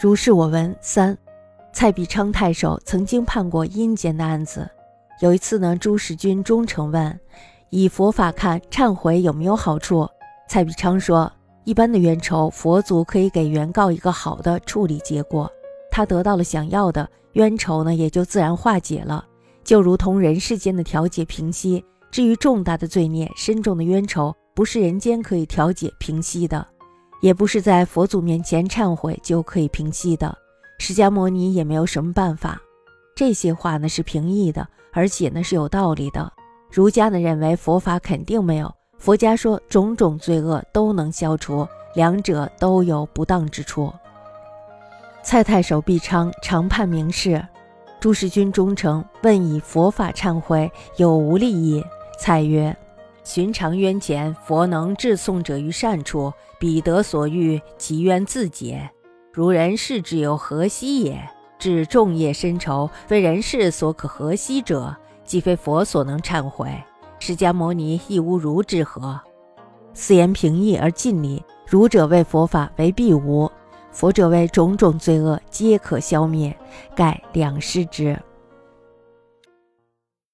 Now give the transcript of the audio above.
如是我闻三，蔡必昌太守曾经判过阴间的案子。有一次呢，朱使君忠诚问：“以佛法看，忏悔有没有好处？”蔡必昌说：“一般的冤仇，佛祖可以给原告一个好的处理结果，他得到了想要的，冤仇呢也就自然化解了，就如同人世间的调解平息。至于重大的罪孽、深重的冤仇，不是人间可以调解平息的。”也不是在佛祖面前忏悔就可以平息的，释迦牟尼也没有什么办法。这些话呢是平易的，而且呢是有道理的。儒家呢认为佛法肯定没有，佛家说种种罪恶都能消除，两者都有不当之处。蔡太守毕昌常判明示，朱世君忠诚问以佛法忏悔有无利益？蔡曰。寻常冤前，佛能致送者于善处，彼得所欲，其冤自解。如人世之有何惜也？至众业深仇，非人世所可何惜者，即非佛所能忏悔。释迦牟尼亦无如之何？此言平易而尽理。儒者为佛法为必无，佛者为种种罪恶皆可消灭，盖两世之。